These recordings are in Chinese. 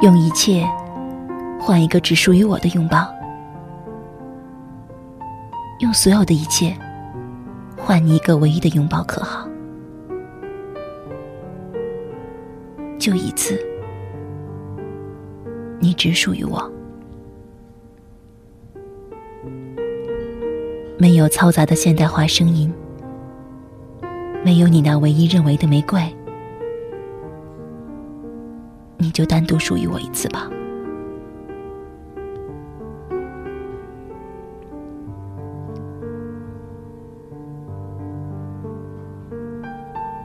用一切换一个只属于我的拥抱，用所有的一切换你一个唯一的拥抱，可好？就一次，你只属于我，没有嘈杂的现代化声音，没有你那唯一认为的玫瑰。你就单独属于我一次吧。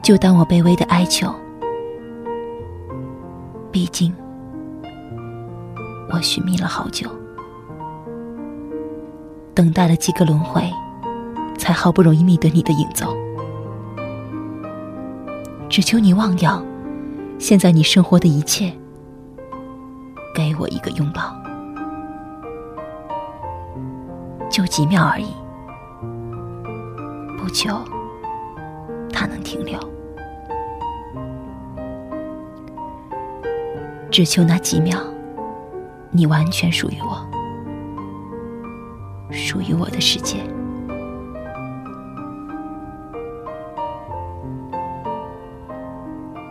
就当我卑微的哀求。毕竟，我寻觅了好久，等待了几个轮回，才好不容易觅得你的影踪。只求你忘掉。现在你生活的一切，给我一个拥抱，就几秒而已，不久，它能停留。只求那几秒，你完全属于我，属于我的世界。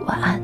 晚安。